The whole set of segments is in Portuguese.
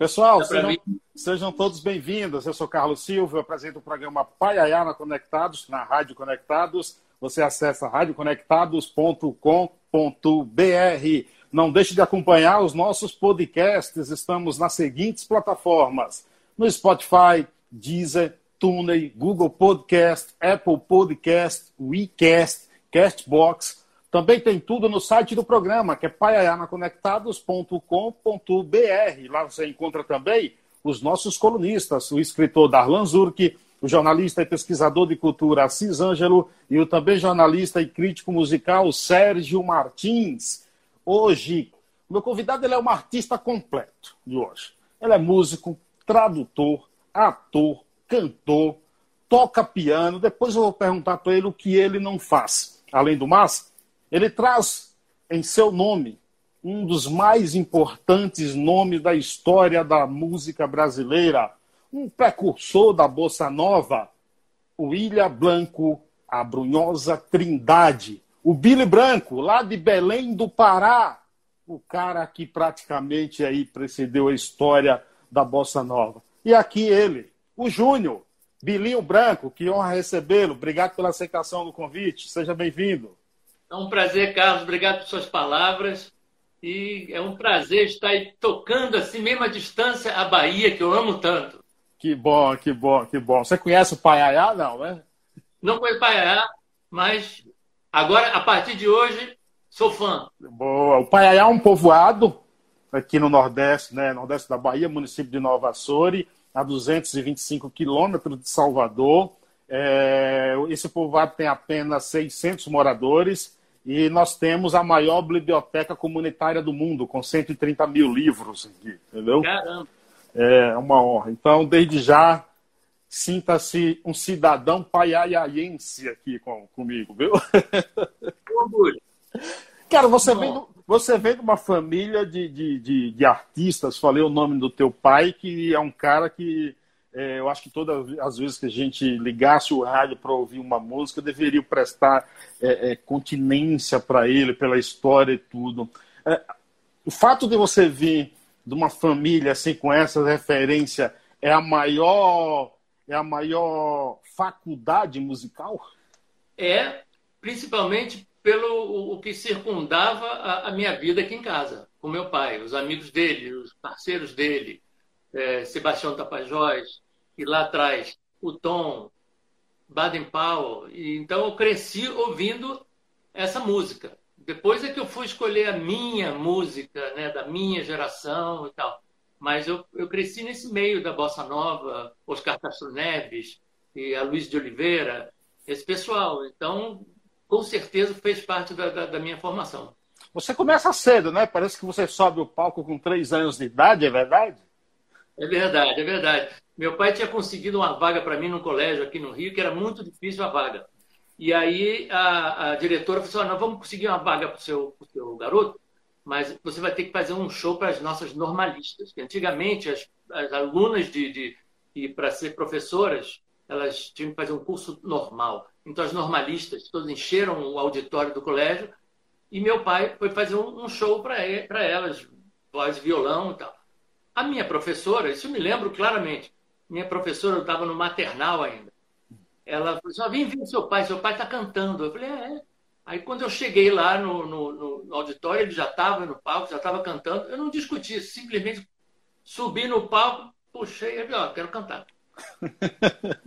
Pessoal, sejam, sejam, todos bem-vindos. Eu sou Carlos Silva, eu apresento o programa Paiayana Conectados, na Rádio Conectados. Você acessa radioconectados.com.br. Não deixe de acompanhar os nossos podcasts. Estamos nas seguintes plataformas: no Spotify, Deezer, TuneIn, Google Podcast, Apple Podcast, WeCast, Castbox, também tem tudo no site do programa, que é paiayanaconectados.com.br. Lá você encontra também os nossos colunistas, o escritor Darlan Zurk, o jornalista e pesquisador de cultura Assis Ângelo e o também jornalista e crítico musical Sérgio Martins. Hoje, meu convidado ele é um artista completo de hoje. Ele é músico, tradutor, ator, cantor, toca piano. Depois eu vou perguntar para ele o que ele não faz. Além do mais, ele traz em seu nome um dos mais importantes nomes da história da música brasileira, um precursor da bossa nova, o Ilha Blanco, a Brunhosa Trindade, o Billy Branco, lá de Belém do Pará, o cara que praticamente aí precedeu a história da bossa nova. E aqui ele, o Júnior, Bilinho Branco, que honra recebê-lo. Obrigado pela aceitação do convite. Seja bem-vindo. É um prazer, Carlos. Obrigado por suas palavras. E é um prazer estar aí tocando assim, mesmo à distância, a Bahia, que eu amo tanto. Que bom, que bom, que bom. Você conhece o Paiaiá, não, né? Não conheço Paiaiá, mas agora, a partir de hoje, sou fã. Boa. O Paiaiá é um povoado aqui no Nordeste, né? Nordeste da Bahia, município de Nova Açores, a 225 quilômetros de Salvador. É... esse povoado tem apenas 600 moradores e nós temos a maior biblioteca comunitária do mundo, com 130 mil livros aqui, entendeu? Caramba! É uma honra. Então, desde já, sinta-se um cidadão paiaiaense aqui com, comigo, viu? orgulho. Cara, você vem, do, você vem de uma família de, de, de, de, artistas, falei o nome do teu pai, que é um cara que eu acho que todas as vezes que a gente ligasse o rádio para ouvir uma música, deveria prestar é, é, continência para ele, pela história e tudo. É, o fato de você vir de uma família assim com essa referência é a maior é a maior faculdade musical? É, principalmente pelo o que circundava a, a minha vida aqui em casa, com meu pai, os amigos dele, os parceiros dele é, Sebastião Tapajós, e lá atrás o Tom, Baden Powell. E, então eu cresci ouvindo essa música. Depois é que eu fui escolher a minha música, né, da minha geração e tal. Mas eu, eu cresci nesse meio da bossa nova, Oscar Castro Neves e a Luiz de Oliveira, esse pessoal. Então, com certeza fez parte da, da, da minha formação. Você começa cedo, né? Parece que você sobe o palco com três anos de idade, é verdade? É verdade, é verdade. Meu pai tinha conseguido uma vaga para mim no colégio aqui no Rio, que era muito difícil a vaga. E aí a, a diretora falou assim: nós vamos conseguir uma vaga para o seu, seu garoto, mas você vai ter que fazer um show para as nossas normalistas. Que antigamente as, as alunas de, de, de para ser professoras, elas tinham que fazer um curso normal. Então as normalistas todas encheram o auditório do colégio e meu pai foi fazer um, um show para elas, voz, violão e tal. A minha professora, isso eu me lembro claramente, minha professora, eu estava no maternal ainda, ela falou assim, vem ver seu pai, seu pai está cantando. Eu falei, é, é. Aí quando eu cheguei lá no, no, no auditório, ele já estava no palco, já estava cantando, eu não discuti, simplesmente subi no palco, puxei e falei, ó, quero cantar.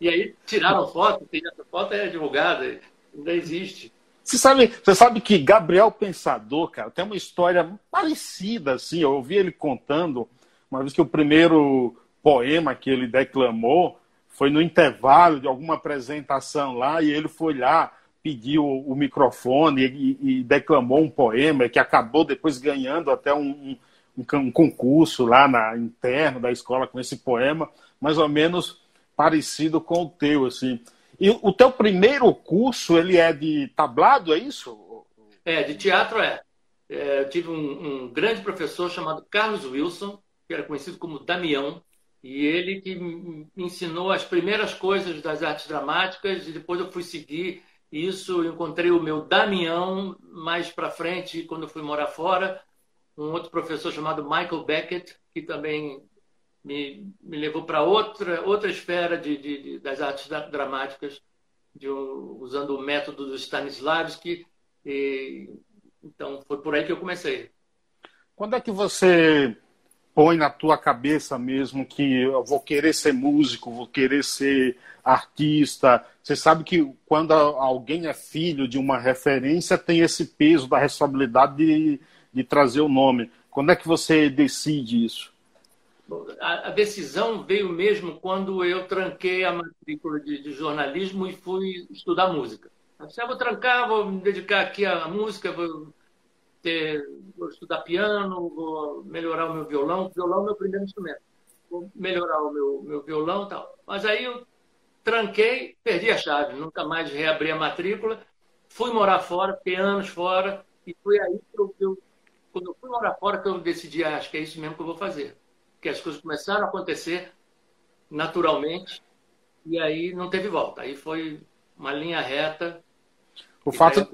e aí tiraram foto, tem essa foto é divulgada, ainda existe. Você sabe, você sabe que Gabriel Pensador, cara, tem uma história parecida, assim. Eu ouvi ele contando uma vez que o primeiro poema que ele declamou foi no intervalo de alguma apresentação lá e ele foi lá, pediu o microfone e, e declamou um poema que acabou depois ganhando até um, um, um concurso lá na interno da escola com esse poema, mais ou menos parecido com o teu, assim. E o teu primeiro curso, ele é de tablado, é isso? É, de teatro é. é eu tive um, um, grande professor chamado Carlos Wilson, que era conhecido como Damião, e ele que me ensinou as primeiras coisas das artes dramáticas, e depois eu fui seguir isso, encontrei o meu Damião mais para frente, quando eu fui morar fora, um outro professor chamado Michael Beckett, que também me, me levou para outra, outra esfera de, de, de, das artes dramáticas, usando o método do Stanislavski. E, então, foi por aí que eu comecei. Quando é que você põe na tua cabeça mesmo que eu vou querer ser músico, vou querer ser artista? Você sabe que quando alguém é filho de uma referência, tem esse peso da responsabilidade de, de trazer o nome. Quando é que você decide isso? A, decisão veio mesmo quando eu tranquei a matrícula de, de jornalismo e fui estudar música. Eu disse, ah, vou trancar, vou me dedicar aqui à música, vou, ter, vou estudar piano, vou melhorar o meu violão. O violão é o meu primeiro instrumento. Vou melhorar o meu, meu violão e tal. Mas aí eu tranquei, perdi a chave, nunca mais reabri a matrícula. Fui morar fora, fiquei anos fora, e foi aí que eu, quando eu fui morar fora, que eu decidi, ah, acho que é isso mesmo que eu vou fazer. Que as coisas começaram a acontecer naturalmente, e aí não teve volta. Aí foi uma linha reta. O fato,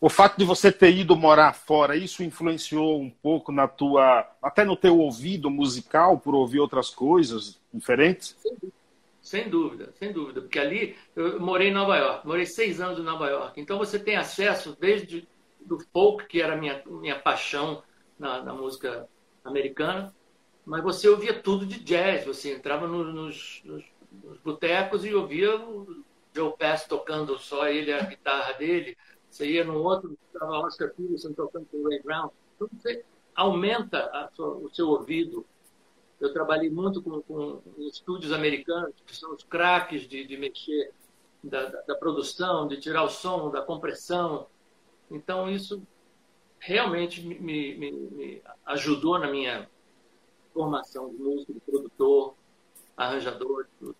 o fato de você ter ido morar fora, isso influenciou um pouco na tua, até no teu ouvido musical, por ouvir outras coisas diferentes? Sem dúvida, sem dúvida, sem dúvida. Porque ali eu morei em Nova York, morei seis anos em Nova York. Então você tem acesso desde do folk, que era minha, minha paixão na, na música americana, mas você ouvia tudo de jazz. Você entrava no, nos, nos, nos botecos e ouvia o Joe Pass tocando só ele, a guitarra dele. Você ia no outro, estava Oscar Peterson tocando com o Ray Brown. Então você aumenta sua, o seu ouvido. Eu trabalhei muito com, com estúdios americanos, que são os craques de, de mexer da, da, da produção, de tirar o som, da compressão. Então, isso realmente me, me, me ajudou na minha formação de músico, de produtor, arranjador, tudo.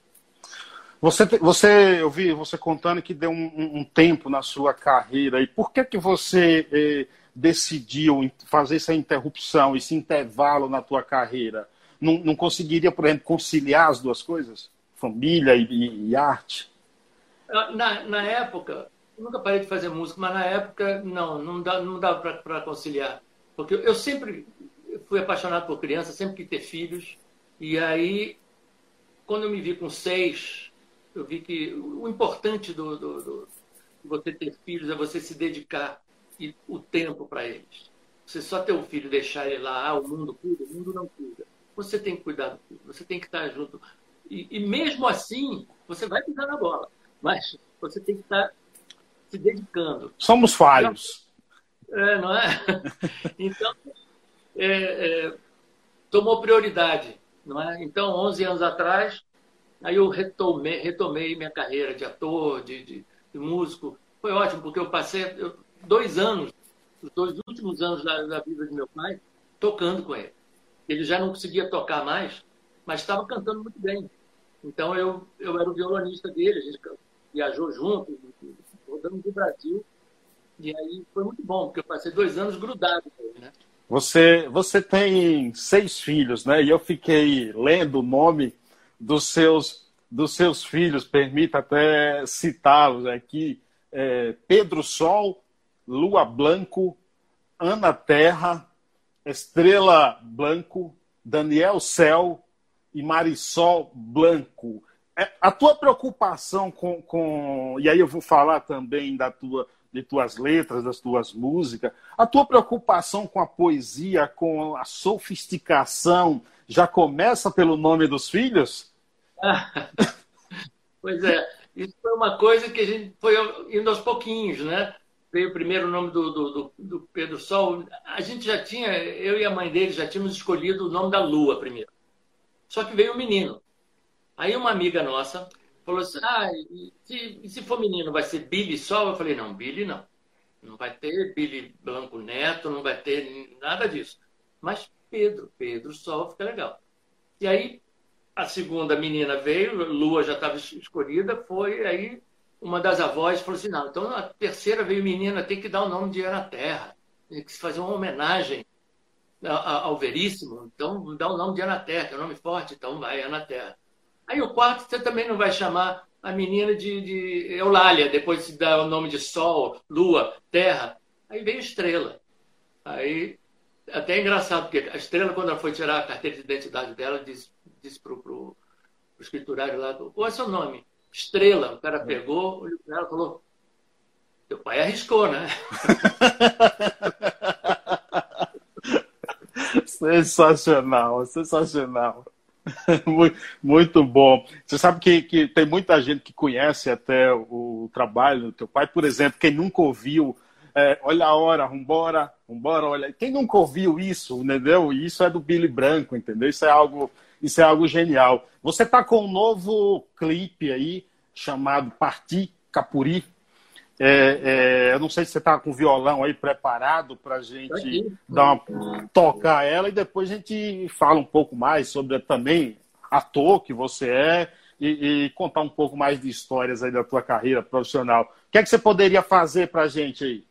Você, você, eu vi você contando que deu um, um tempo na sua carreira. E por que que você eh, decidiu fazer essa interrupção, esse intervalo na tua carreira? Não, não conseguiria, por exemplo, conciliar as duas coisas? Família e, e, e arte? Na, na época, nunca parei de fazer música, mas na época não, não dá, não dava para conciliar. Porque eu sempre fui apaixonado por criança, sempre quis ter filhos. E aí, quando eu me vi com seis, eu vi que o importante do, do, do de você ter filhos é você se dedicar e o tempo para eles. Você só ter um filho e deixar ele lá, ah, o mundo cuida, o mundo não cuida. Você tem que cuidar do filho, você tem que estar junto. E, e mesmo assim, você vai pisar na bola, mas você tem que estar se dedicando. Somos falhos. É, não é? Então, é, é, tomou prioridade, não é? Então, 11 anos atrás, aí eu retomei, retomei minha carreira de ator, de, de, de músico. Foi ótimo, porque eu passei eu, dois anos, os dois últimos anos da, da vida de meu pai, tocando com ele. Ele já não conseguia tocar mais, mas estava cantando muito bem. Então, eu, eu era o violonista dele, a gente viajou junto, rodamos o Brasil. E aí foi muito bom, porque eu passei dois anos grudado com ele, né? Você, você tem seis filhos, né? E eu fiquei lendo o nome dos seus, dos seus filhos, permita até citá-los aqui. É, Pedro Sol, Lua Blanco, Ana Terra, Estrela Blanco, Daniel Céu e Marisol Blanco. É, a tua preocupação com, com. E aí eu vou falar também da tua, de tuas letras, das tuas músicas. A tua preocupação com a poesia, com a sofisticação, já começa pelo nome dos filhos? pois é, isso foi uma coisa que a gente foi indo aos pouquinhos, né? Veio primeiro o nome do, do, do, Pedro Sol. A gente já tinha, eu e a mãe dele já tínhamos escolhido o nome da Lua primeiro. Só que veio o menino. Aí uma amiga nossa falou assim: ah, e se, e se for menino, vai ser Billy Sol? Eu falei: não, Billy não. Não vai ter Billy Blanco Neto, não vai ter nada disso. Mas Pedro, Pedro Sol fica legal. E aí a segunda menina veio, Lua já estava escolhida, foi aí uma das avós falou assim: não, então a terceira veio menina, tem que dar o nome de Ana Terra, tem que fazer uma homenagem ao Veríssimo, então dá o nome de Ana Terra, que é um nome forte, então vai Ana Terra. Aí o quarto você também não vai chamar a menina de, de Eulália, depois se dá o nome de Sol, Lua, Terra. Aí veio Estrela. Aí até é engraçado, porque a estrela, quando ela foi tirar a carteira de identidade dela, disse, disse para o escriturário lá, qual é seu nome? Estrela. O cara pegou, olhou para ela e falou, teu pai arriscou, né? sensacional, sensacional. Muito bom. Você sabe que, que tem muita gente que conhece até o trabalho do teu pai. Por exemplo, quem nunca ouviu é, olha a hora, vambora, vambora, olha. Quem nunca ouviu isso, entendeu? Isso é do Billy Branco, entendeu? Isso é algo, isso é algo genial. Você tá com um novo clipe aí chamado Parti Capuri. É, é, eu não sei se você está com o violão aí preparado para a gente dar uma, tocar ela e depois a gente fala um pouco mais sobre também ator que você é e, e, contar um pouco mais de histórias aí da tua carreira profissional. O que é que você poderia fazer para a gente aí?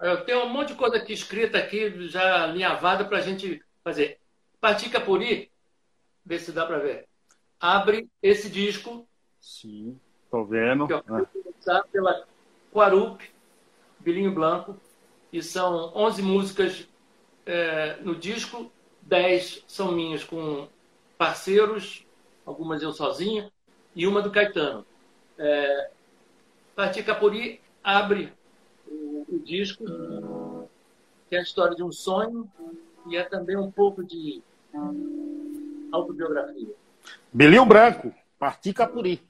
Eu tenho um monte de coisa aqui escrita aqui, já alinhavada para a gente fazer. Parti Capuri, ver se dá para ver. Abre esse disco. Sim, tô vendo. Que eu ah. pela Quarup, Bilinho Blanco, e são 11 músicas é, no disco, 10 são minhas com parceiros, algumas eu sozinha, e uma do Caetano. É, Parti Capuri abre o, o disco, que é a história de um sonho e é também um pouco de autobiografia. Belinho Branco, Parti Capuri.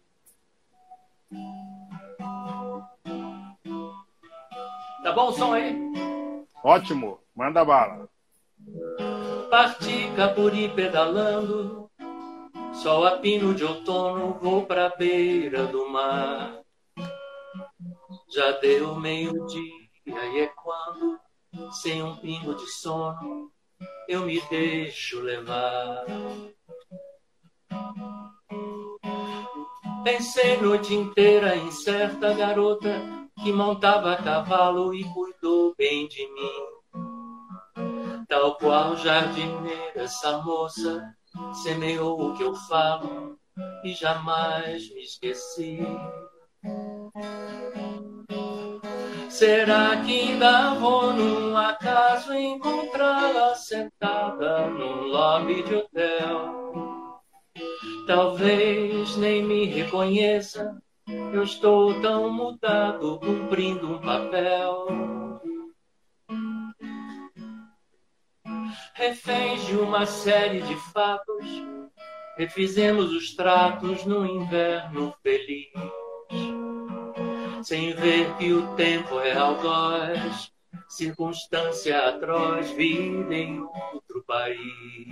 Bom o som aí? Ótimo, manda bala. Parti Capuri pedalando, sol a pino de outono, vou pra beira do mar. Já deu meio-dia e é quando, sem um pingo de sono, eu me deixo levar. Pensei noite inteira em certa garota que montava a cavalo e cuidou bem de mim. Tal qual jardineira, essa moça semeou o que eu falo e jamais me esqueci. Será que ainda vou num acaso encontrá-la sentada num lobby de hotel? Talvez nem me reconheça eu estou tão mudado, cumprindo um papel. Reféns de uma série de fatos, refizemos os tratos no inverno feliz. Sem ver que o tempo é algoz, circunstância atroz, vida em outro país.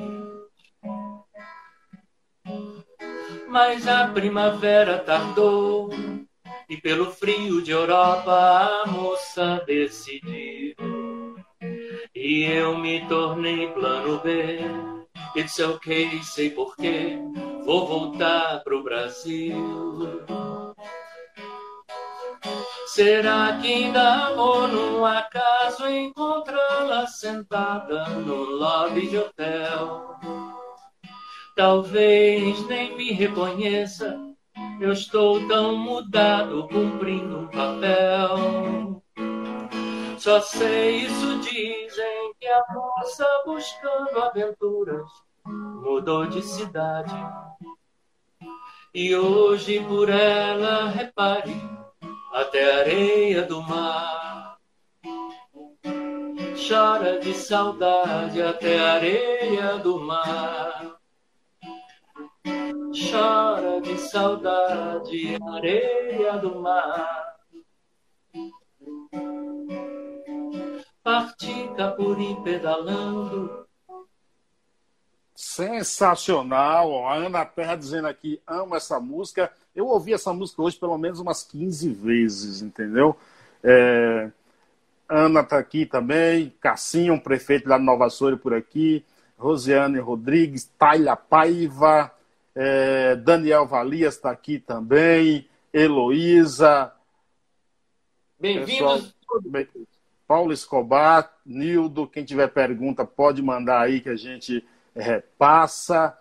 Mas a primavera tardou e pelo frio de Europa a moça decidiu. E eu me tornei plano B. It's ok, sei porquê. Vou voltar pro Brasil. Será que ainda vou num acaso encontrá-la sentada no lobby de hotel? Talvez nem me reconheça, eu estou tão mudado cumprindo um papel. Só sei isso dizem que a moça buscando aventuras mudou de cidade. E hoje por ela repare até a areia do mar. Chora de saudade até a areia do mar chora de saudade, areia do mar. Parti Capuri pedalando. Sensacional! A Ana Terra dizendo aqui, amo essa música. Eu ouvi essa música hoje pelo menos umas 15 vezes, entendeu? É... Ana está aqui também, Cassinho, prefeito da Nova Soura por aqui, Rosiane Rodrigues, Taila Paiva, é, Daniel Valias está aqui também. Heloísa. Bem-vindos. Paulo Escobar, Nildo, quem tiver pergunta pode mandar aí que a gente repassa.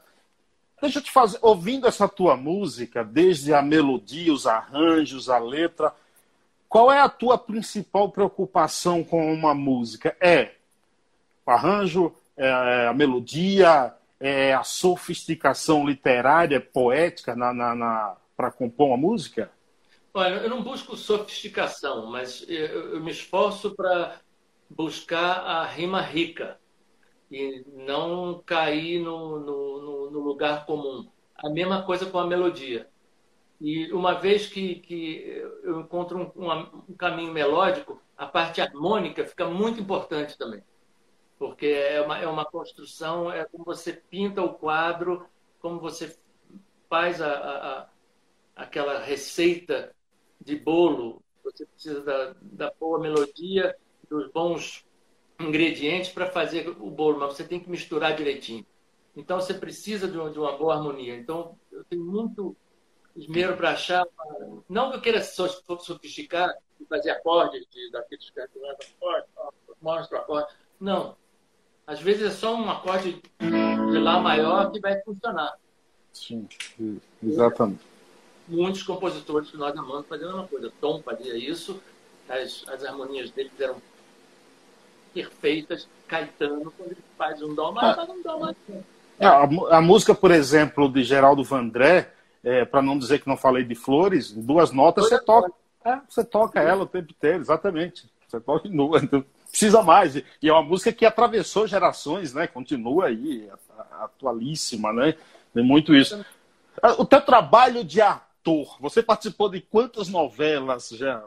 Deixa eu te fazer, ouvindo essa tua música, desde a melodia, os arranjos, a letra, qual é a tua principal preocupação com uma música? É arranjo, é, a melodia, é, a sofisticação literária, poética na, na, na para compor uma música? Olha, eu não busco sofisticação, mas eu, eu me esforço para buscar a rima rica e não cair no, no, no, lugar comum. A mesma coisa com a melodia. E uma vez que, que eu encontro um, um, um caminho melódico, a parte harmônica fica muito importante também. Porque é uma, é uma construção, é como você pinta o quadro, como você faz a, a, a aquela receita de bolo. Você precisa da, da boa melodia, dos bons ingredientes para fazer o bolo, mas você tem que misturar direitinho. Então você precisa de de uma boa harmonia. Então eu tenho muito esmero para achar, não que eu queira sofisticar e fazer acordes de, daqueles que acorde, mostra acorde. Não. Às vezes é só um acorde de Lá maior que vai funcionar. Sim, exatamente. Muitos compositores que nós amamos faziam a mesma coisa. Tom fazia isso, as, as harmonias dele eram perfeitas. Caetano, quando ele faz um dó maior, ah. faz um dó maior. É, a, a, música, por exemplo, de Geraldo Vandré, é, para não dizer que não falei de flores, duas notas você toca. É, você toca ela o tempo inteiro, exatamente. Você toca nua, precisa mais. E é uma música que atravessou gerações, né? Continua aí, atualíssima, né? Tem muito isso. O teu trabalho de ator, você participou de quantas novelas já?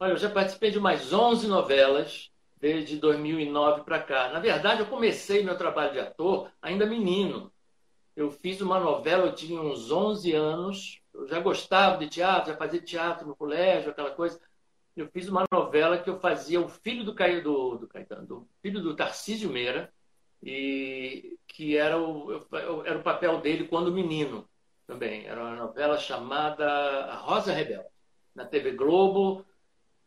Olha, eu já participei de mais 11 novelas desde 2009 para cá. Na verdade, eu comecei meu trabalho de ator ainda menino. Eu fiz uma novela, eu tinha uns 11 anos, eu já gostava de teatro, já fazia teatro no colégio, aquela coisa. Eu fiz uma novela que eu fazia o filho do, do, do Caetano, do filho do Tarcísio Meira, e que era o, era o papel dele quando menino também. Era uma novela chamada A Rosa Rebelde, na TV Globo,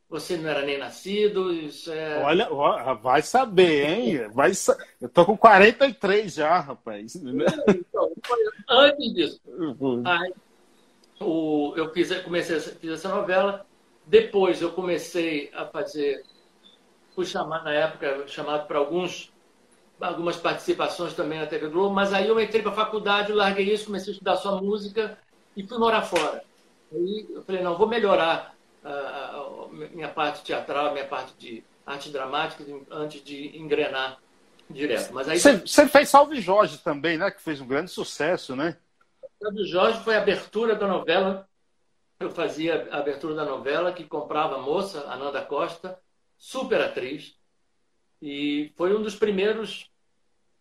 você não era nem nascido, isso é. Olha, vai saber, hein? Vai sa... Eu tô com 43 já, rapaz. Então, antes disso. Uhum. Aí, o, eu fiz, comecei, fiz essa novela. Depois eu comecei a fazer. Fui chamado, na época, chamado para alguns algumas participações também na TV Globo, mas aí eu entrei para a faculdade, larguei isso, comecei a estudar só música e fui morar fora. Aí eu falei, não, vou melhorar a, minha parte teatral, minha parte de arte dramática, antes de engrenar direto. Mas aí você, fez Salve Jorge também, né? Que fez um grande sucesso, né? Salve Jorge foi a abertura da novela. Eu fazia a abertura da novela que comprava a moça, Ananda Costa, super atriz. E foi um dos primeiros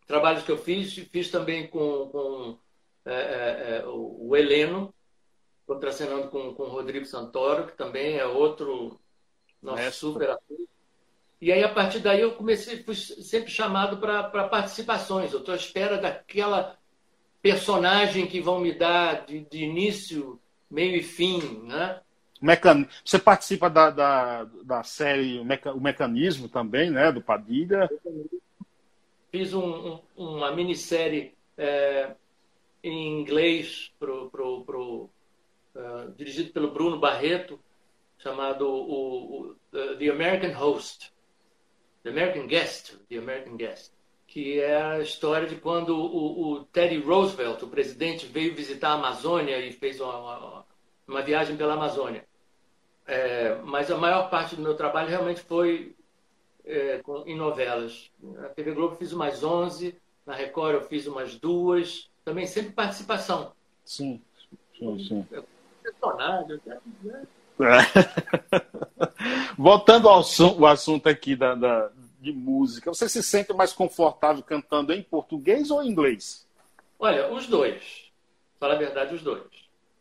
trabalhos que eu fiz. Fiz também com, com é, é, é o Heleno, contracenando com, com o Rodrigo Santoro, que também é outro nosso é. super ator. E aí, a partir daí, eu comecei, fui sempre chamado para participações. Eu estou à espera daquela personagem que vão me dar de, de início, meio e fim, né? Mecan... Você participa da, da, da série O Mecanismo também, né? Do Padilha. Fiz um, um, uma minissérie é, em inglês pro, pro, pro, uh, dirigido pelo Bruno Barreto, chamado o, o, The American Host, The American Guest, The American Guest, que é a história de quando o, o Teddy Roosevelt, o presidente, veio visitar a Amazônia e fez uma, uma, uma viagem pela Amazônia. É, mas a maior parte do meu trabalho realmente foi é, em novelas. Na TV Globo fiz umas 11, na Record eu fiz umas duas, também sempre participação. Sim, sim, sim. Personagem, né? Voltando ao assunto aqui da, da, de música, você se sente mais confortável cantando em português ou em inglês? Olha, os dois. Fala a verdade, os dois.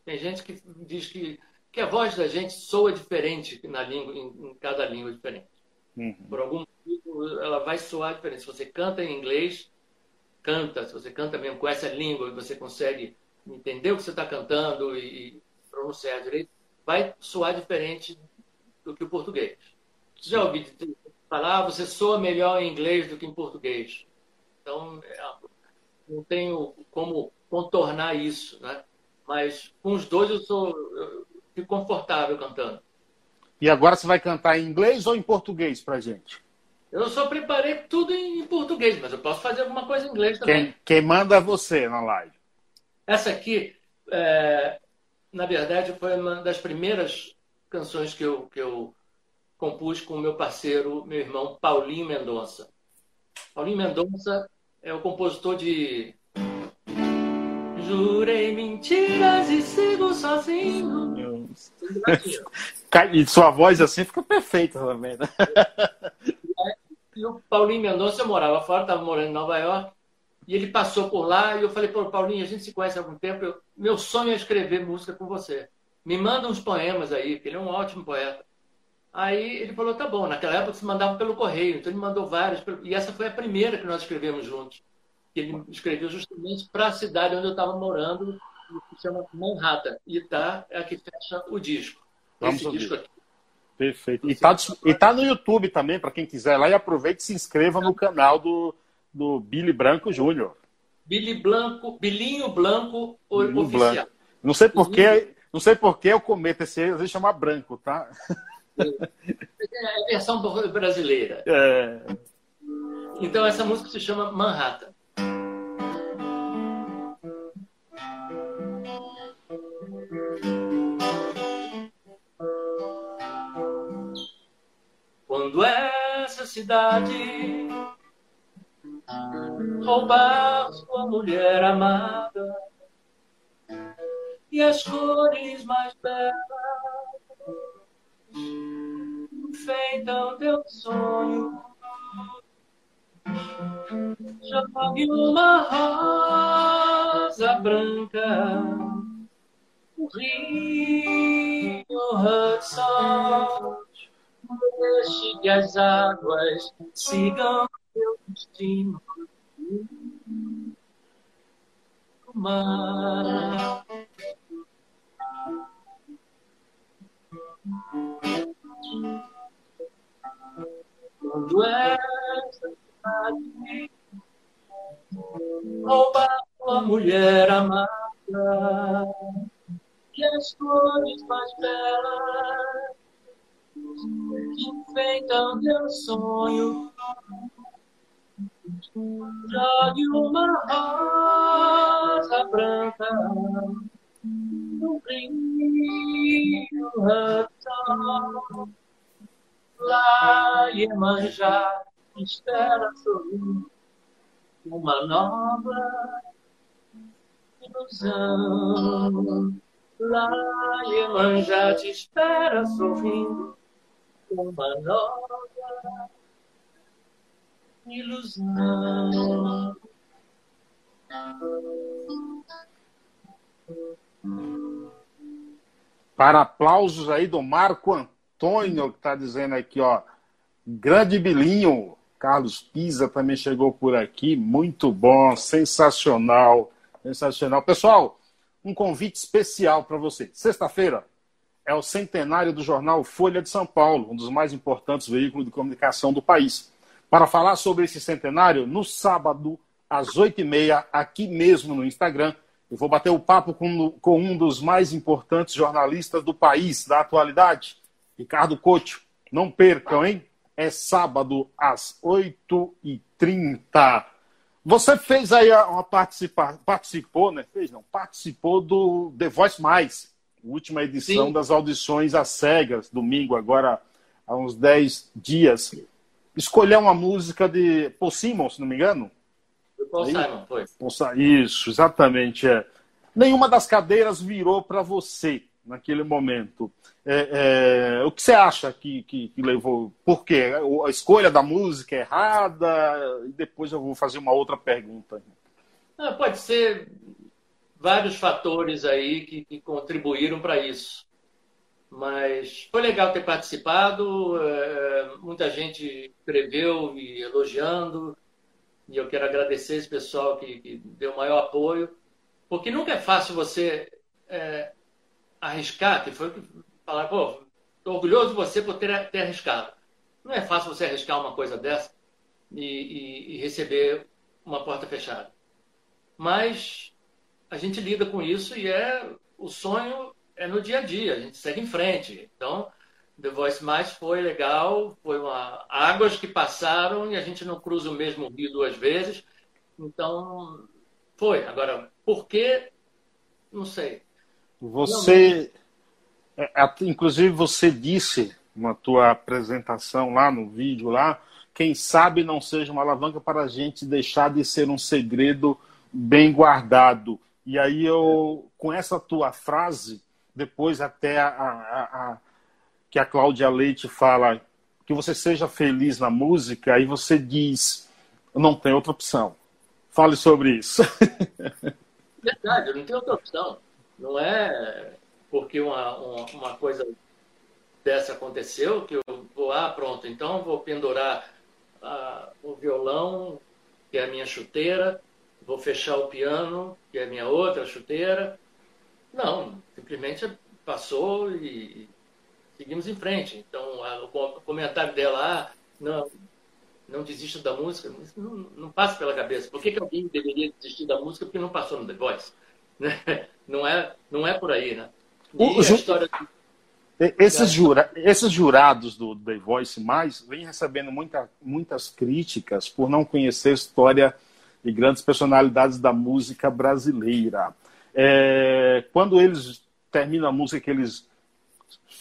Tem gente que diz que, que a voz da gente soa diferente na língua, em, em cada língua diferente. Uhum. Por algum motivo, ela vai soar diferente. Se você canta em inglês, canta. Se você canta mesmo com essa língua e você consegue entender o que você está cantando e pronunciar direito, vai soar diferente do que o português. Já ouvi falar, ah, você soa melhor em inglês do que em português. Então, é, não tenho como contornar isso, né? Mas com os dois eu sou eu fico confortável cantando. E agora você vai cantar em inglês ou em português pra gente? Eu só preparei tudo em português, mas eu posso fazer alguma coisa em inglês também. Quem, quem manda é você na live. Essa aqui, é, na verdade, foi uma das primeiras canções que eu, que eu compus com o meu parceiro, meu irmão Paulinho Mendonça. Paulinho Mendonça é o compositor de Jurei mentiras e sigo sozinho. E sua voz assim fica perfeita também, né? E o Paulinho Mendonça, eu morava fora, estava morando em Nova York, e ele passou por lá, e eu falei, pô, Paulinho, a gente se conhece há algum tempo, eu, meu sonho é escrever música com você. Me manda uns poemas aí, porque ele é um ótimo poeta. Aí ele falou, tá bom, naquela época se mandava pelo correio, então ele mandou várias, e essa foi a primeira que nós escrevemos juntos. Que ele escreveu justamente para a cidade onde eu estava morando, que se chama Manhattan, e tá, é a que fecha o disco. Vamos Esse ouvir. disco aqui. Perfeito. E está e tá no YouTube também, para quem quiser lá, e aproveite e se inscreva no canal do, do Billy Branco Júnior. Billy Blanco, Bilinho Blanco Bilinho oficial. Blanco. Não sei porquê, não sei porquê eu cometo esse erro, às vezes chamar branco, tá? É a versão brasileira. É. Então essa música se chama Manhattan. Quando essa cidade roubar sua mulher amada e as cores mais belas enfeitam teu sonho. Jogue uma rosa branca no rio Hudson. Deixe que as águas sigam teu destino. Mar. Quando essa cidade rouba tua mulher amada e as cores mais belas que enfeitam teu sonho. Jogue uma rosa branca no rio Hudson lá Iemanjá espera sorrir uma nova ilusão. Lá Iemanjá te espera sorrindo uma nova ilusão. Para aplausos aí do Marco Antônio que está dizendo aqui, ó. Grande Bilinho. Carlos Pisa também chegou por aqui. Muito bom, sensacional. Sensacional. Pessoal, um convite especial para você. Sexta-feira é o centenário do jornal Folha de São Paulo, um dos mais importantes veículos de comunicação do país. Para falar sobre esse centenário, no sábado, às oito e meia, aqui mesmo no Instagram, eu vou bater o papo com, com um dos mais importantes jornalistas do país, da atualidade, Ricardo Couto, não percam, hein? É sábado às 8h30. Você fez aí uma participação, participou, né? Fez não, participou do The Voice Mais, última edição Sim. das audições às cegas, domingo, agora há uns 10 dias. Escolheu uma música de Paul Simon, se não me engano? Paul Simon, foi. Isso, exatamente. É. Nenhuma das cadeiras virou para você naquele momento. É, é, o que você acha que, que, que, levou? Por quê? A escolha da música é errada? E depois eu vou fazer uma outra pergunta. Ah, pode ser vários fatores aí que, que contribuíram para isso. Mas foi legal ter participado, é, muita gente escreveu me elogiando, e eu quero agradecer esse pessoal que, que deu maior apoio, porque nunca é fácil você é, arriscar, que foi falar, pô, estou orgulhoso de você por ter, ter arriscado. Não é fácil você arriscar uma coisa dessa e, e, e receber uma porta fechada. Mas a gente lida com isso e é o sonho é no dia a dia, a gente segue em frente. Então, The Voice Mais foi legal, foi uma águas que passaram e a gente não cruza o mesmo rio duas vezes. Então, foi. Agora, por quê? Não sei. Você, é, inclusive, você disse na tua apresentação lá no vídeo lá, quem sabe não seja uma alavanca para a gente deixar de ser um segredo bem guardado. E aí eu, com essa tua frase, depois até a, a, a, que a Cláudia Leite fala que você seja feliz na música, aí você diz, não tem outra opção. Fale sobre isso. Verdade, não tem outra opção. Não é porque uma, uma, uma coisa dessa aconteceu que eu vou, ah, pronto, então vou pendurar ah, o violão, que é a minha chuteira, vou fechar o piano, que é a minha outra chuteira. Não, simplesmente passou e seguimos em frente. Então, a, o comentário dela, ah, não, não desista da música, não, não passa pela cabeça. Por que, que alguém deveria desistir da música porque não passou no The Voice? Né? Não, é, não é por aí, né? E o, a história... Esses, jura, esses jurados do The Voice Mais vêm recebendo muita, muitas críticas por não conhecer a história de grandes personalidades da música brasileira. É, quando eles terminam a música, que eles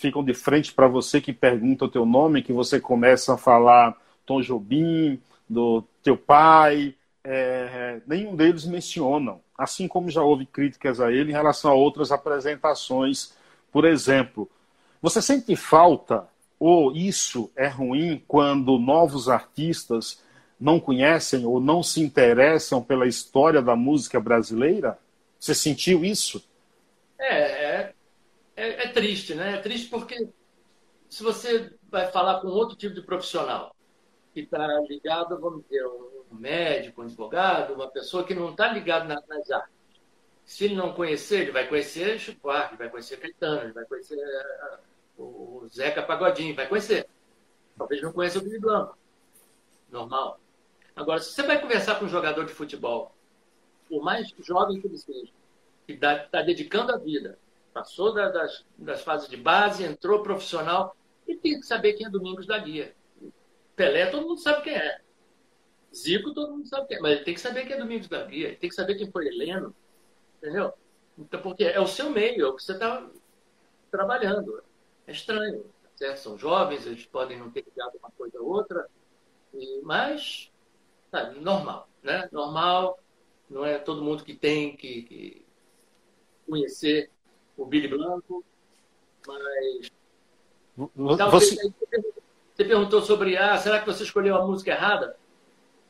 ficam de frente para você, que pergunta o teu nome, que você começa a falar Tom Jobim, do teu pai, é, nenhum deles mencionam. Assim como já houve críticas a ele em relação a outras apresentações. Por exemplo, você sente falta, ou isso é ruim, quando novos artistas não conhecem ou não se interessam pela história da música brasileira? Você sentiu isso? É, é, é, triste, né? É triste porque se você vai falar com outro tipo de profissional que está ligado, vamos dizer, um médico, um advogado, uma pessoa que não está ligado nas, artes. Se ele não conhecer, ele vai conhecer Chico Buarque, vai conhecer Caetano, ele vai conhecer uh, o Zeca Pagodinho, vai conhecer. Talvez não conheça o Billy Blanco. Normal. Agora, se você vai conversar com um jogador de futebol, por mais jovem que ele seja, que está dedicando a vida, passou da, das, das fases de base, entrou profissional, e tem que saber quem é Domingos da Guia. Pelé, todo mundo sabe quem é. Zico, todo mundo sabe quem é. Mas ele tem que saber quem é Domingos da Guia, ele tem que saber quem foi Heleno. Entendeu? Então, porque é o seu meio, é o que você está trabalhando. É estranho, certo? São jovens, eles podem não ter ligado uma coisa a outra, e, mas sabe, normal, né? Normal, não é todo mundo que tem que, que conhecer o Billy Blanco, mas você... você perguntou sobre ah, será que você escolheu a música errada?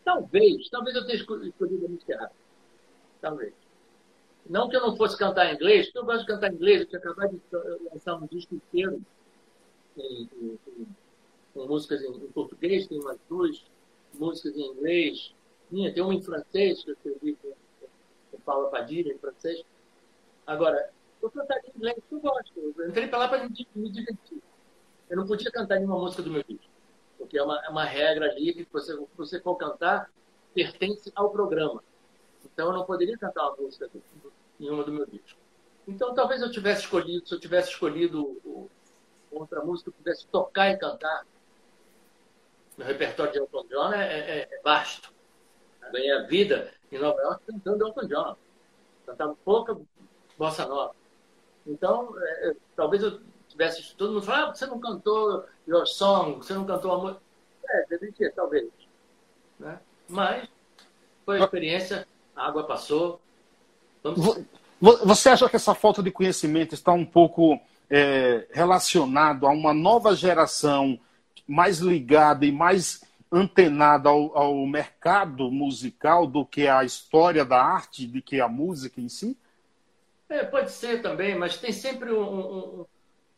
Talvez, talvez eu tenha escolhido a música errada. Talvez. Não que eu não fosse cantar em inglês, porque eu gosto de cantar em inglês, eu tinha acabado de lançar um disco inteiro com músicas em, português, tem umas duas músicas em inglês, minha, tem uma em francês que eu escrevi com, com Paula Padilha, em francês. Agora, eu cantaria em inglês, eu gosto. Eu entrei para lá para me, divertir. Eu não podia cantar nenhuma música do meu disco, porque é uma, é uma regra ali que você, você for cantar, pertence ao programa. Então eu não poderia cantar uma música em uma do meu disco. Então talvez eu tivesse escolhido, se eu tivesse escolhido o, outra música, eu pudesse tocar e cantar. Meu repertório de Elton John é, é, é vasto. Eu ganhei a vida em Nova York cantando Elton John. Cantava pouca bossa nova. Então, é, talvez eu tivesse. Todo mundo fala, ah, você não cantou Your Song, você não cantou a música. É, deveria, talvez. Né? Mas foi a experiência a água passou. Vamos... Você acha que essa falta de conhecimento está um pouco é, relacionado a uma nova geração mais ligada e mais antenada ao, ao, mercado musical do que a história da arte, do que a música em si? É, pode ser também, mas tem sempre um, um, um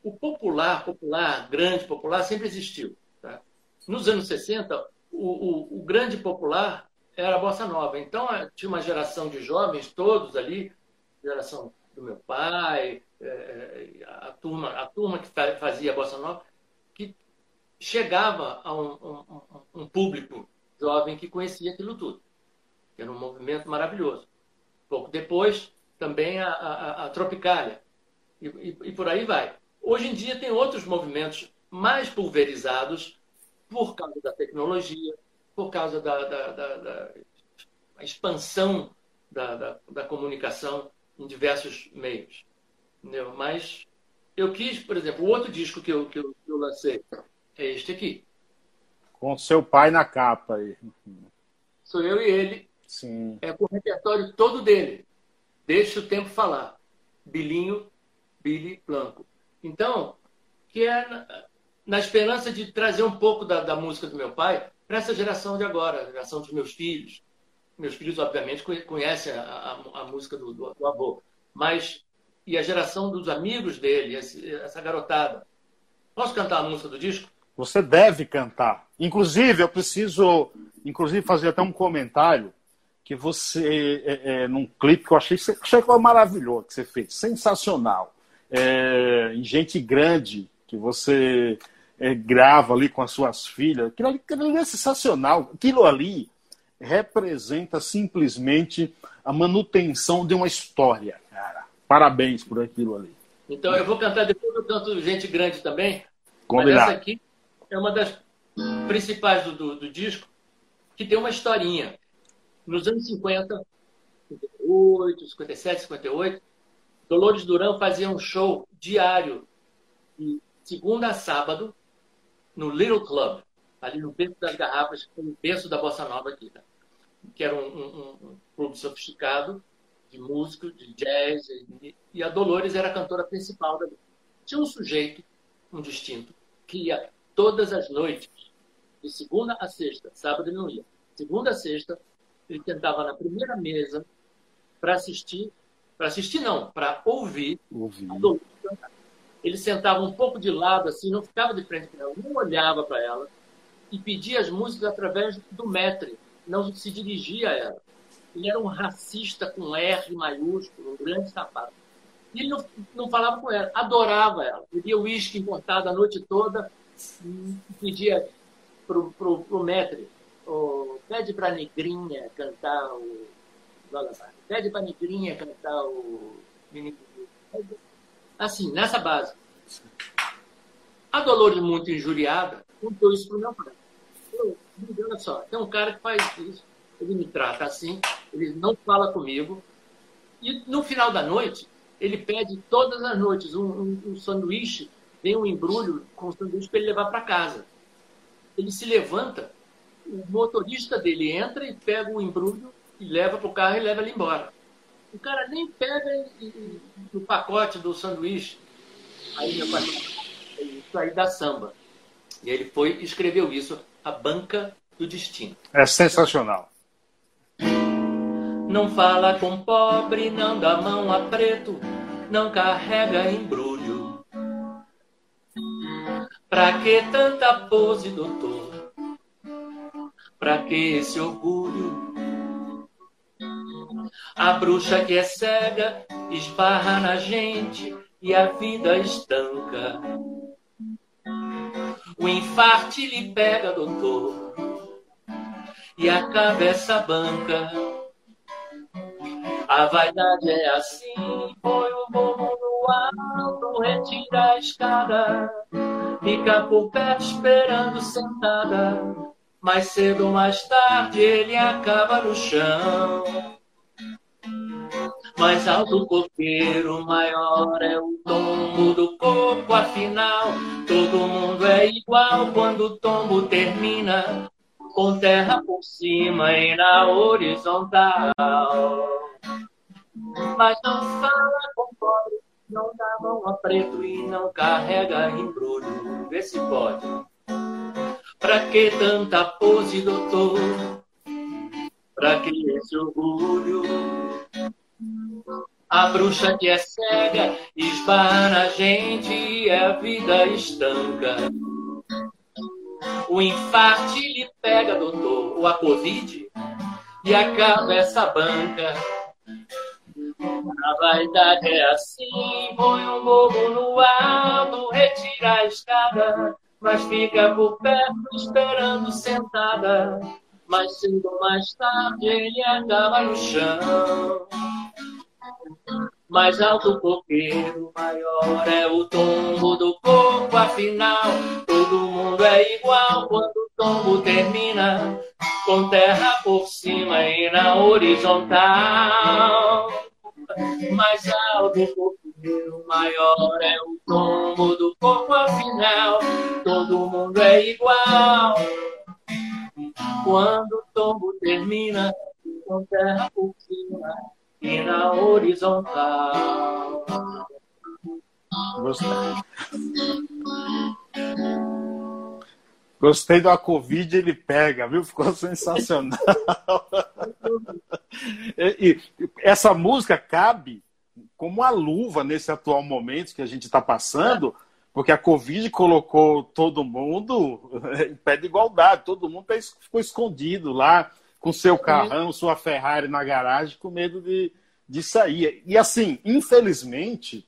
o popular, popular, grande popular, sempre existiu. Tá? Nos anos 60, o, o, o grande popular era a bossa nova. Então, eh, tinha uma geração de jovens, todos ali, geração do meu pai, é, a, turma, a turma que fazia a bossa nova, que chegava a um, um, um público jovem que conhecia aquilo tudo. Era um movimento maravilhoso. Pouco depois, também a, a, a Tropicália. E, e, e por aí vai. Hoje em dia tem outros movimentos mais pulverizados por causa da tecnologia, por causa da, da, da, da expansão da, comunicação em diversos meios. Entendeu? Mas eu quis, por exemplo, o outro disco que eu, que eu, que eu lancei é este aqui. Com seu pai na capa aí. Sou eu e ele. Sim. É com o repertório todo dele. Deixa o tempo falar. Bilinho, Billy Blanco. Então, que é na, na esperança de trazer um pouco da, da música do meu pai para essa geração de agora, a geração dos meus filhos. Meus filhos, obviamente, conhecem a, a, a música do, do, do, avô, mas e a geração dos amigos dele, esse, essa garotada. Posso cantar a música do disco? Você deve cantar. Inclusive, eu preciso, inclusive, fazer até um comentário que você, é, é, num clipe que eu achei, achei que foi maravilhoso que você fez, sensacional. É, em gente grande, que você é, grava ali com as suas filhas. Aquilo ali, aquilo ali é sensacional. Aquilo ali representa simplesmente a manutenção de uma história, cara. Parabéns por aquilo ali. Então eu vou cantar depois eu canto Gente Grande também. Combinado. Mas essa aqui é uma das principais do, do, do disco, que tem uma historinha. Nos anos 50, 58, 57, 58, Dolores Durão fazia um show diário, de segunda a sábado, no Little Club, ali no Beco das Garrafas, no berço da Bossa Nova aqui, né? que era um, um, um, clube sofisticado de músicos, de jazz, e, e, a Dolores era a cantora principal da Tinha um sujeito, um distinto, que ia todas as noites, de segunda a sexta, sábado ele não ia, segunda a sexta, ele tentava na primeira mesa para assistir, para assistir não, para ouvir, ouvir. a Dolores cantar ele sentava um pouco de lado, assim, não ficava de frente para ela, não olhava para ela e pedia as músicas através do metre, não se dirigia a ela. Ele era um racista com R maiúsculo, um grande sapato. E ele não, não falava com ela, adorava ela. Bebia uísque importado a noite toda pedia pro, pro metre, pede para negrinha cantar o Pede para negrinha cantar o assim, nessa base. A Dolores, muito injuriada, contou isso para o meu pai. Eu, olha só, tem um cara que faz isso, ele me trata assim, ele não fala comigo, e no final da noite, ele pede todas as noites um, um, um sanduíche, vem um embrulho com sanduíche para ele levar para casa. Ele se levanta, o motorista dele entra e pega o embrulho e leva para o carro e leva ele embora. O cara nem pega o pacote do sanduíche. Aí meu pai isso aí da samba. E ele foi e escreveu isso, A Banca do Destino. É sensacional. Não fala com pobre, não dá mão a preto, não carrega embrulho. Pra que tanta pose, doutor? Pra que esse orgulho? A bruxa que é cega esbarra na gente e a vida estanca. O infarte lhe pega, doutor, e acaba essa banca. A vaidade é assim, põe o bolo no alto, retira a escada, fica por perto esperando sentada. Mais cedo ou mais tarde ele acaba no chão. Mais alto o coqueiro, maior é o tombo do coco. Afinal, todo mundo é igual quando o tombo termina, com terra por cima e na horizontal. Mas não fala com pobre, não dá mão a preto e não carrega embrulho. Vê se pode. Pra que tanta pose, doutor? Pra que esse orgulho? A bruxa que é cega esbarra na gente e a vida estanca. O infarte lhe pega, doutor, ou a Covid, e acaba essa banca. A vaidade é assim, põe um bobo no alto, retira a escada, mas fica por perto esperando sentada. Mais cedo ou mais tarde ele acaba no chão. Mais alto o coqueiro, maior é o tombo do corpo, afinal, é igual quando o tombo termina, com terra por cima e na horizontal. Mais alto o primeiro, maior é o tombo do corpo afinal. Todo mundo é igual. Quando o tombo termina, com terra por cima e na horizontal. Gostei. Gostei da Covid, ele pega, viu? Ficou sensacional. e, e, essa música cabe como uma luva nesse atual momento que a gente está passando, porque a Covid colocou todo mundo em pé de igualdade, todo mundo tá ficou escondido lá, com seu carrão, sua Ferrari na garagem, com medo de, de sair. E assim, infelizmente,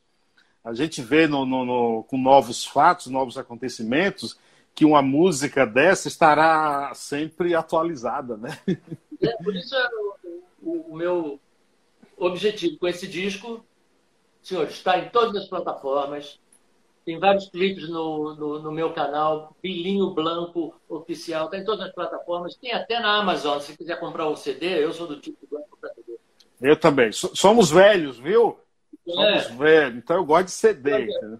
a gente vê no, no, no, com novos fatos, novos acontecimentos, que uma música dessa estará sempre atualizada, né? É, por isso é o, o, meu objetivo com esse disco, senhor, está em todas as plataformas. Tem vários clipes no, no, no meu canal, Bilinho Blanco Oficial, está em todas as plataformas. Tem até na Amazon, se quiser comprar o um CD, eu sou do tipo Blanco para CD. Eu também. Somos velhos, viu? Somos é. velhos, então eu gosto de CD. É.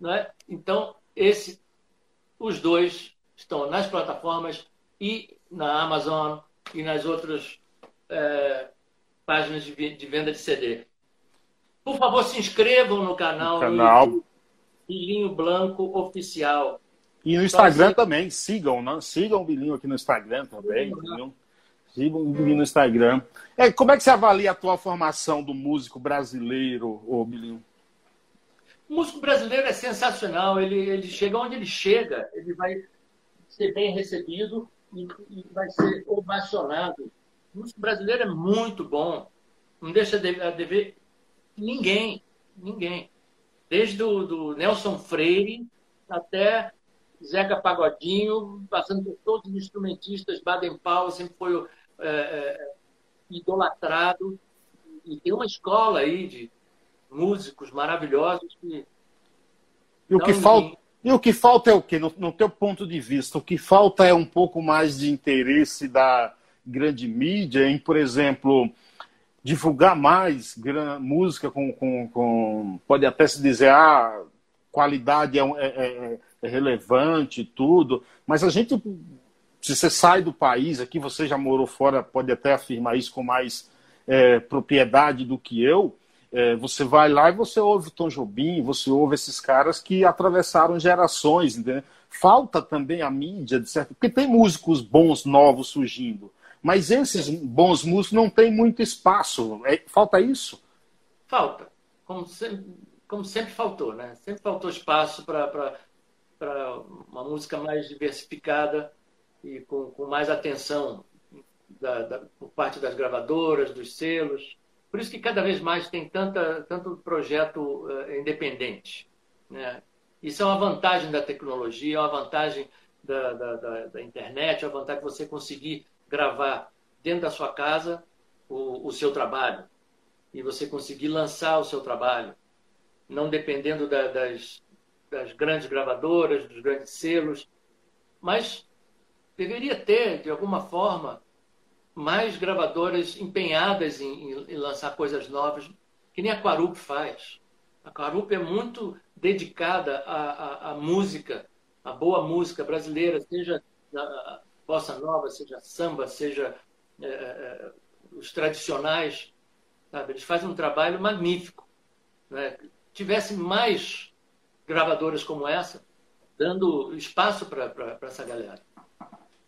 Não é? Então, esse, os dois estão nas plataformas e na Amazon e nas outras é, páginas de, venda de CD. Por favor, se inscrevam no canal, no canal. Bilinho Blanco Oficial. E no Instagram também, sigam, né? sigam o Bilinho aqui no Instagram também. Sim, Sigam no Instagram. É, como é que você avalia a tua formação do músico brasileiro, ô Bilinho? O músico brasileiro é sensacional. Ele, ele chega onde ele chega, ele vai ser bem recebido e, e vai ser ovacionado. O músico brasileiro é muito bom. Não deixa de, a dever ninguém. Ninguém. Desde o do Nelson Freire até Zeca Pagodinho, passando por todos os instrumentistas, Baden Powell sempre foi é, é, idolatrado. E tem uma escola aí de músicos maravilhosos que. E o que, falta, e o que falta é o quê? No, no teu ponto de vista, o que falta é um pouco mais de interesse da grande mídia em, por exemplo, divulgar mais música com, com, com, pode até se dizer ah qualidade é, é, é, é relevante tudo mas a gente se você sai do país, aqui você já morou fora, pode até afirmar isso com mais é, propriedade do que eu. É, você vai lá e você ouve Tom Jobim, você ouve esses caras que atravessaram gerações, entendeu? Falta também a mídia, de certo, porque tem músicos bons novos surgindo, mas esses bons músicos não têm muito espaço. É, falta isso? Falta, como sempre, como sempre faltou, né? Sempre faltou espaço para uma música mais diversificada e com, com mais atenção da, da, por parte das gravadoras, dos selos. Por isso que cada vez mais tem tanta, tanto projeto uh, independente. Né? Isso é uma vantagem da tecnologia, é uma vantagem da, da, da, da internet, é uma vantagem de você conseguir gravar dentro da sua casa o, o seu trabalho e você conseguir lançar o seu trabalho, não dependendo da, das, das grandes gravadoras, dos grandes selos, mas deveria ter, de alguma forma, mais gravadoras empenhadas em, em, em lançar coisas novas, que nem a Quarup faz. A Quarup é muito dedicada à, à, à, música, à boa música brasileira, seja bossa nova, seja samba, seja é, é, os tradicionais. Sabe? Eles fazem um trabalho magnífico. Né? Tivesse mais gravadoras como essa, dando espaço para essa galera.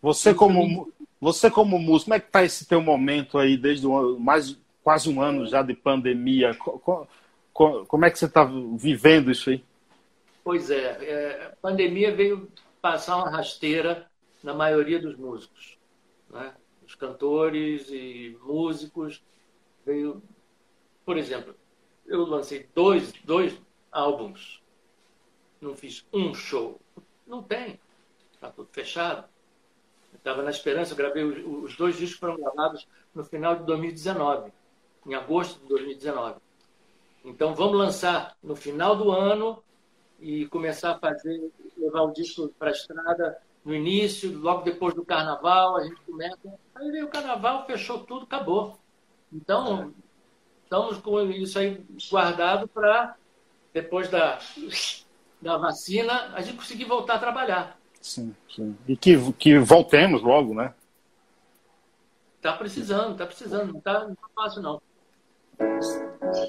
Você como, você como músico, como é que está esse teu momento aí, desde um, mais quase um ano já de pandemia? Como é que você está vivendo isso aí? Pois é, é, a pandemia veio passar uma rasteira na maioria dos músicos. Né? Os cantores e músicos veio... Por exemplo, eu lancei dois, dois álbuns, não fiz um show. Não tem, está tudo fechado. Estava na esperança, eu gravei os, os dois discos foram gravados no final de 2019, em agosto de 2019. Então vamos lançar no final do ano e começar a fazer, levar o disco para a estrada no início, logo depois do carnaval, a gente começa. Aí veio o carnaval, fechou tudo, acabou. Então, estamos com isso aí guardado para, depois da, da vacina, a gente conseguir voltar a trabalhar. Sim, sim. E que, que voltemos logo, né? Tá precisando, tá precisando, não tá, não tá fácil não.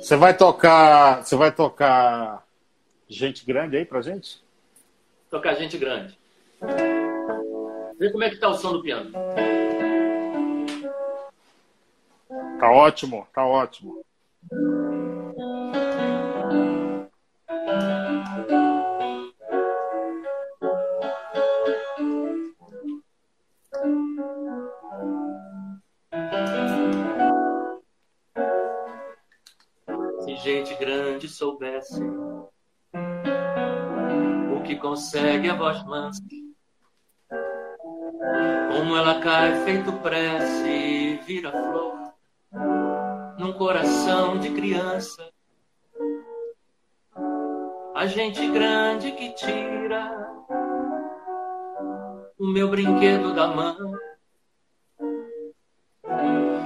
Você vai tocar, você vai tocar gente grande aí pra gente? Tocar gente grande. Vê como é que tá o som do piano. Tá ótimo, tá ótimo. Se gente grande soubesse o que consegue a voz mansa como ela cai feito prece e vira flor num coração de criança. A gente grande que tira o meu brinquedo da mão.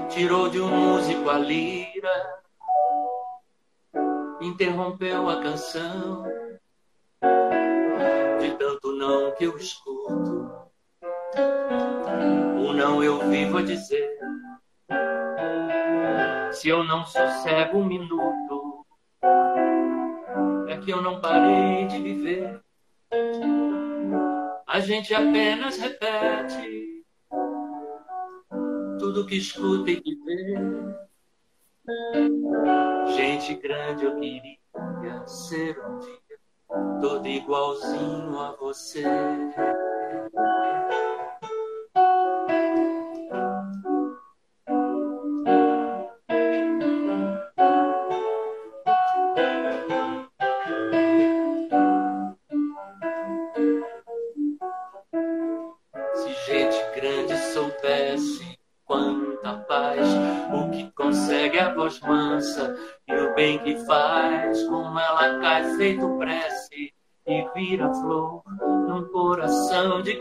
Tirou de um músico a lira, interrompeu a canção. De tanto não que eu escuto o não eu vivo a dizer. Se eu não sossego um minuto, é que eu não parei de viver. A gente apenas repete tudo que escuta e que vê. Gente grande, eu queria ser um dia todo igualzinho a você.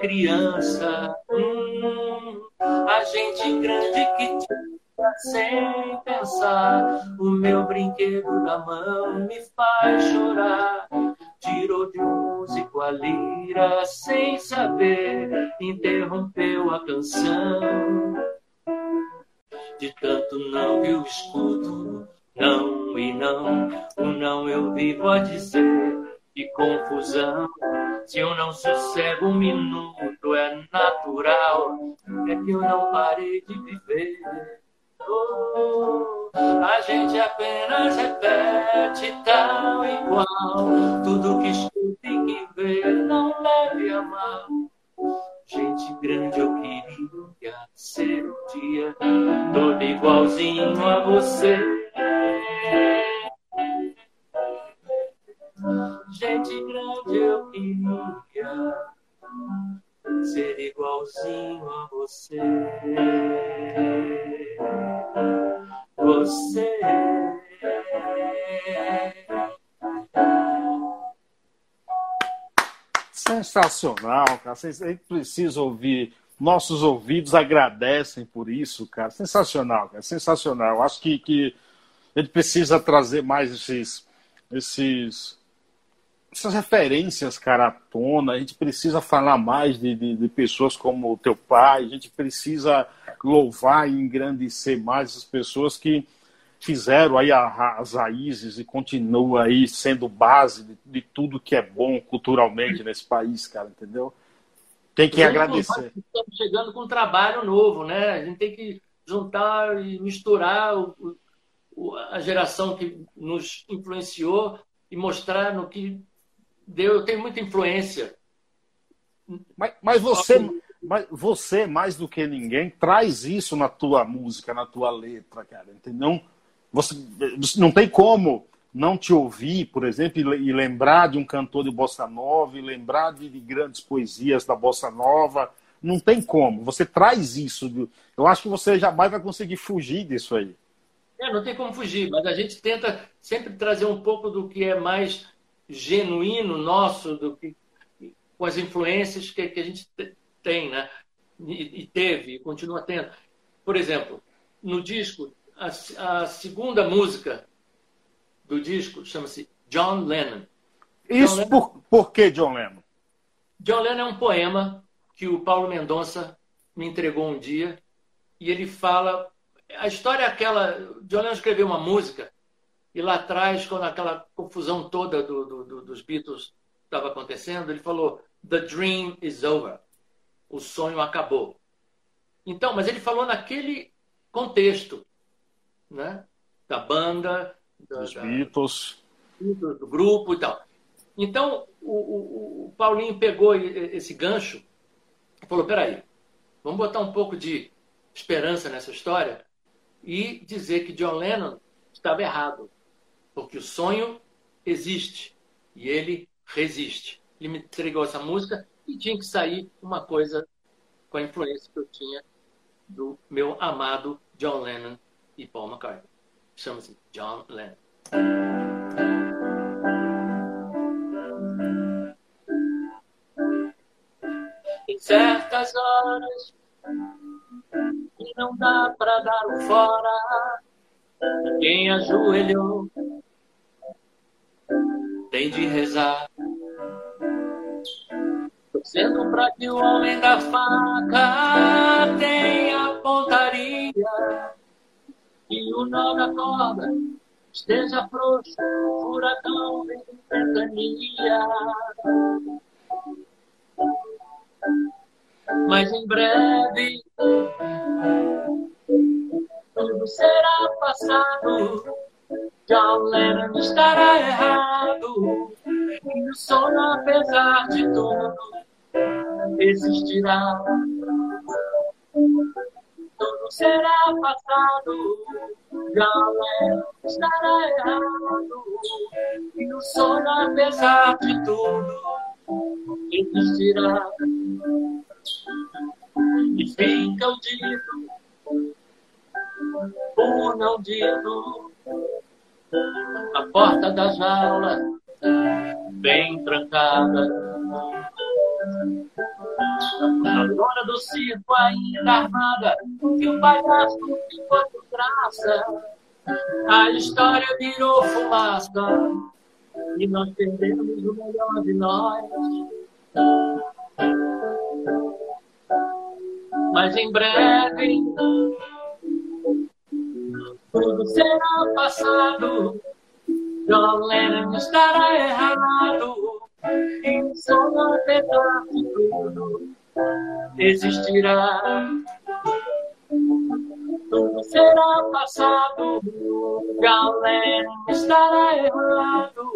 Criança. Hum, a gente grande que tira sem pensar. O meu brinquedo da mão me faz chorar. Tirou de um músico a lira sem saber, interrompeu a canção. De tanto não que eu escuto, não e não, o não eu vivo a dizer. Que confusão, se eu não sossego um minuto, é natural, é que eu não parei de viver. Oh, a gente apenas repete tal e qual, tudo que escuta e que vê, não leve a mal. Gente grande eu queria ser um dia todo igualzinho a você. Gente grande eu queria ser igualzinho a você. Você. Sensacional, cara. Vocês precisam ouvir. Nossos ouvidos agradecem por isso, cara. Sensacional, cara. Sensacional. Acho que, que gente precisa trazer mais esses, esses, essas referências, cara, à tona. A gente precisa falar mais de, de, de pessoas como o teu pai. A gente precisa louvar e engrandecer mais as pessoas que fizeram aí as raízes e continuam aí sendo base de, de tudo que é bom culturalmente nesse país, cara, entendeu? Tem que agradecer. Estamos chegando com um trabalho novo, né? A gente tem que juntar e misturar o, a geração que nos influenciou e mostrar no que deu. Eu tenho muita influência. Mas, mas você, mas você, mais do que ninguém, traz isso na tua música, na tua letra, cara. Entendeu? Você, não tem como não te ouvir, por exemplo, e lembrar de um cantor de bossa nova, e lembrar de, de grandes poesias da bossa nova. Não tem como. Você traz isso. Eu acho que você jamais vai conseguir fugir disso aí. É, não tem como fugir, mas a gente tenta sempre trazer um pouco do que é mais genuíno nosso do que com as influências que, que a gente tem, né? E, e, teve, e continua tendo. Por exemplo, no disco, a, a segunda música do disco chama-se John Lennon. Isso John Lennon, por, por que John Lennon? John Lennon é um poema que o Paulo Mendonça me entregou um dia e ele fala a história é aquela John Lennon escreveu uma música e lá atrás quando aquela confusão toda do, do, do, dos Beatles estava acontecendo ele falou the dream is over. O sonho acabou. Então mas ele falou naquele contexto né? Da banda da, dos Beatles. do grupo e tal. Então o, o, o Paulinho pegou esse gancho e falou peraí Vamos botar um pouco de esperança nessa história e dizer que John Lennon estava errado, porque o sonho existe e ele resiste. Ele me entregou essa música e tinha que sair uma coisa com a influência que eu tinha do meu amado John Lennon e Paul McCartney. Chama-se John Lennon. Em certas horas e não dá pra dar o fora. Quem ajoelhou tem de rezar. Torcendo pra que o homem da faca tenha pontaria e o nó da corda esteja frouxo, furacão de ventania mas em breve tudo será passado. John Lennon estará errado e o sonho, apesar de tudo, existirá. Tudo será passado. John Lennon estará errado e o sonho, apesar de tudo, existirá e fica o dito, o não dito, a porta da jaula bem trancada. A dona do circo ainda armada, e o palhaço ficou por graça. A história virou fumaça, e nós perdemos o melhor de nós mas em breve tudo será passado. John Lennon estará errado e só apesar de tudo existirá. Tudo será passado, Lennon estará errado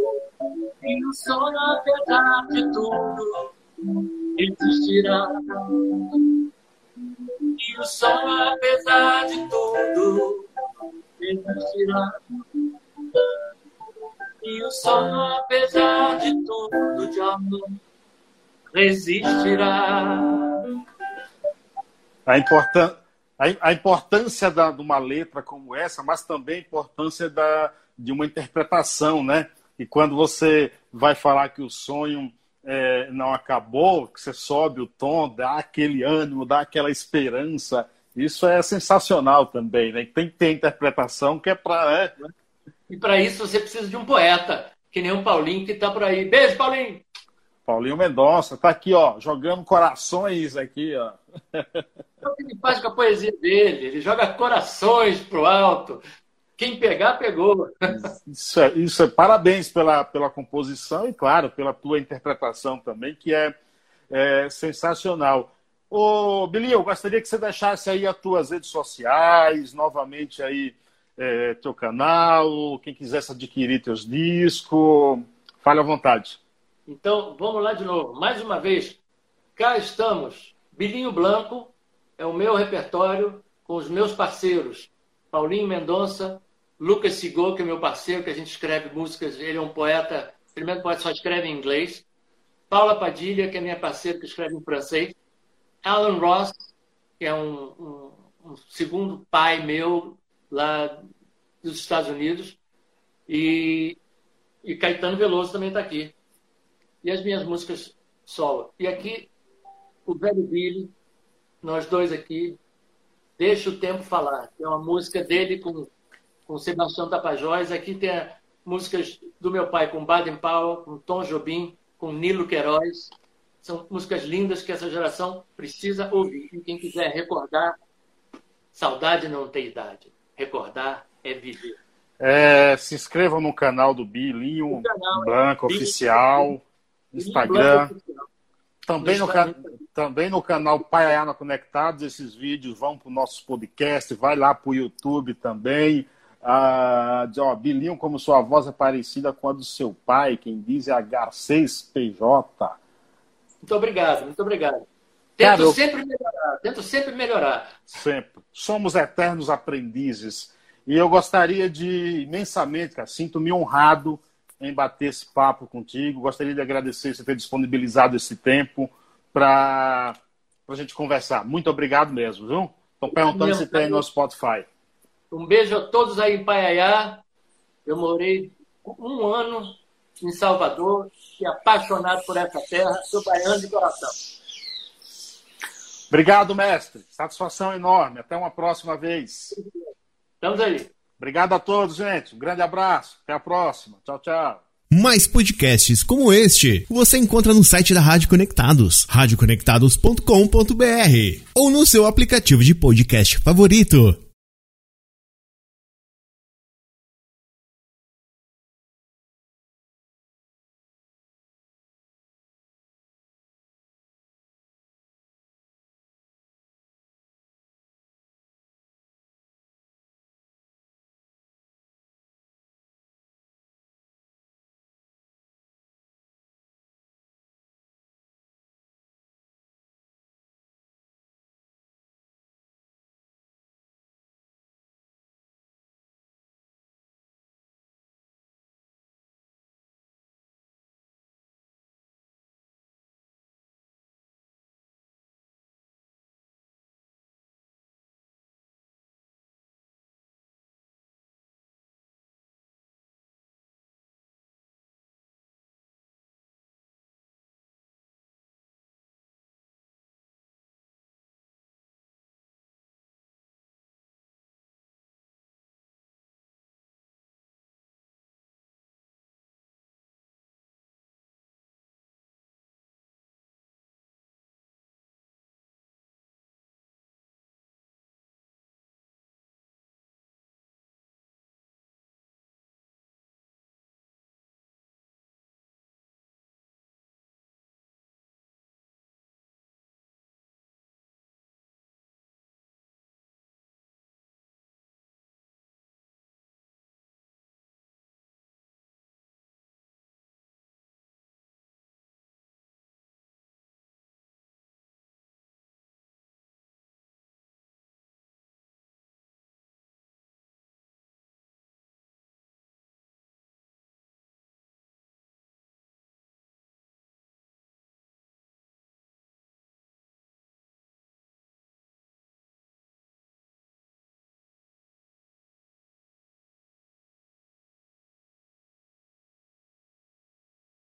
e o sonho apesar de tudo existirá o sol, apesar de tudo, existirá. E o apesar de tudo, de amor, resistirá. A, importan a importância da, de uma letra como essa, mas também a importância da, de uma interpretação, né? E quando você vai falar que o sonho é, não acabou, que você sobe o tom, dá aquele ânimo, dá aquela esperança. Isso é sensacional também, né? Tem que ter interpretação que é para. É... E para isso você precisa de um poeta, que nem o Paulinho que está por aí. Beijo, Paulinho! Paulinho Mendonça, tá aqui, ó, jogando corações aqui, ó. É o que ele faz com a poesia dele, ele joga corações pro alto. Quem pegar, pegou. Isso é, isso é parabéns pela, pela composição e, claro, pela tua interpretação também, que é, é sensacional. Ô, Billy, eu gostaria que você deixasse aí as tuas redes sociais, novamente aí é, teu canal, quem quisesse adquirir teus discos, fale à vontade. Então, vamos lá de novo. Mais uma vez, cá estamos. Bilinho Blanco é o meu repertório com os meus parceiros. Paulinho Mendonça, Lucas Sigol, que é meu parceiro, que a gente escreve músicas, ele é um poeta, primeiro poeta só escreve em inglês. Paula Padilha, que é minha parceira, que escreve em francês. Alan Ross, que é um, um, um segundo pai meu lá dos Estados Unidos. E E Caetano Veloso também está aqui. E as minhas músicas solo. E aqui, o velho Billy, nós dois aqui, Deixa o Tempo Falar, é uma música dele com, com Sebastião Tapajós. Aqui tem músicas do meu pai com Baden Powell, com Tom Jobim, com Nilo Queiroz. São músicas lindas que essa geração precisa ouvir. E quem quiser recordar, saudade não tem idade. Recordar é viver. É, se inscrevam no canal do Bilinho canal, é, Oficial, Instagram. Blanco Oficial. Também no, can... também no canal Paiana Conectados, esses vídeos vão para o nosso podcast, vai lá para o YouTube também. Ah, ó, Bilinho, como sua voz é parecida com a do seu pai, quem diz é H6PJ. Muito obrigado, muito obrigado. Tento Cara, eu... sempre melhorar, tento sempre melhorar. Sempre. Somos eternos aprendizes. E eu gostaria de, imensamente, cara, sinto-me honrado em bater esse papo contigo. Gostaria de agradecer você ter disponibilizado esse tempo para a gente conversar. Muito obrigado mesmo, viu? Estão perguntando se tem no Spotify. Um beijo a todos aí em Paiaiá. Eu morei um ano em Salvador e apaixonado por essa terra. Sou baiano de coração. Obrigado, mestre. Satisfação enorme. Até uma próxima vez. Estamos aí. Obrigado a todos, gente. Um grande abraço. Até a próxima. Tchau, tchau. Mais podcasts como este você encontra no site da Rádio Conectados, radioconectados.com.br ou no seu aplicativo de podcast favorito.